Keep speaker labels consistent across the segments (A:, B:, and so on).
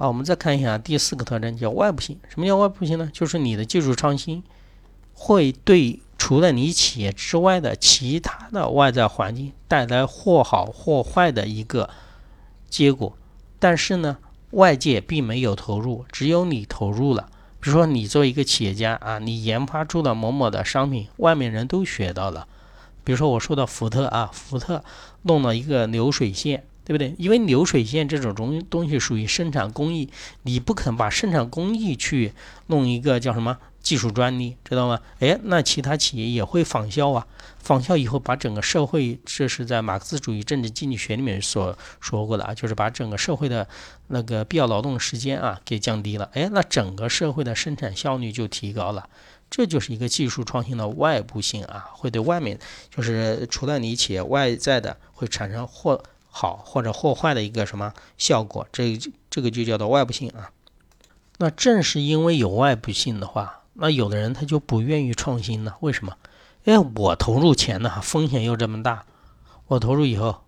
A: 啊，我们再看一下第四个特征，叫外部性。什么叫外部性呢？就是你的技术创新会对除了你企业之外的其他的外在环境带来或好或坏的一个结果。但是呢，外界并没有投入，只有你投入了。比如说，你作为一个企业家啊，你研发出了某某的商品，外面人都学到了。比如说，我说的福特啊，福特弄了一个流水线。对不对？因为流水线这种东东西属于生产工艺，你不可能把生产工艺去弄一个叫什么技术专利，知道吗？哎，那其他企业也会仿效啊，仿效以后把整个社会，这是在马克思主义政治经济学里面所说过的啊，就是把整个社会的那个必要劳动时间啊给降低了，哎，那整个社会的生产效率就提高了，这就是一个技术创新的外部性啊，会对外面就是除了你企业外在的会产生或好或者或坏的一个什么效果，这这个就叫做外部性啊。那正是因为有外部性的话，那有的人他就不愿意创新了。为什么？因为我投入钱呢，风险又这么大，我投入以后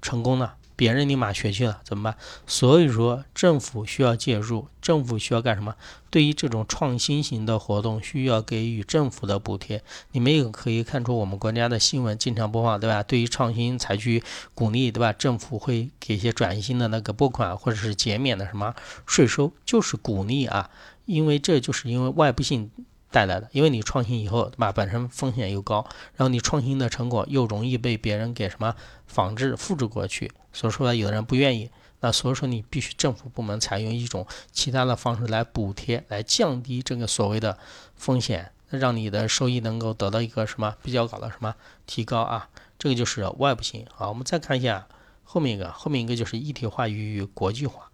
A: 成功了。别人立马学去了，怎么办？所以说政府需要介入，政府需要干什么？对于这种创新型的活动，需要给予政府的补贴。你们也可以看出，我们国家的新闻经常播放，对吧？对于创新采取鼓励，对吧？政府会给一些转型的那个拨款，或者是减免的什么税收，就是鼓励啊。因为这就是因为外部性。带来的，因为你创新以后，对吧？本身风险又高，然后你创新的成果又容易被别人给什么仿制、复制过去，所以说有的人不愿意。那所以说你必须政府部门采用一种其他的方式来补贴，来降低这个所谓的风险，让你的收益能够得到一个什么比较高的什么提高啊？这个就是外部性。好，我们再看一下后面一个，后面一个就是一体化与国际化。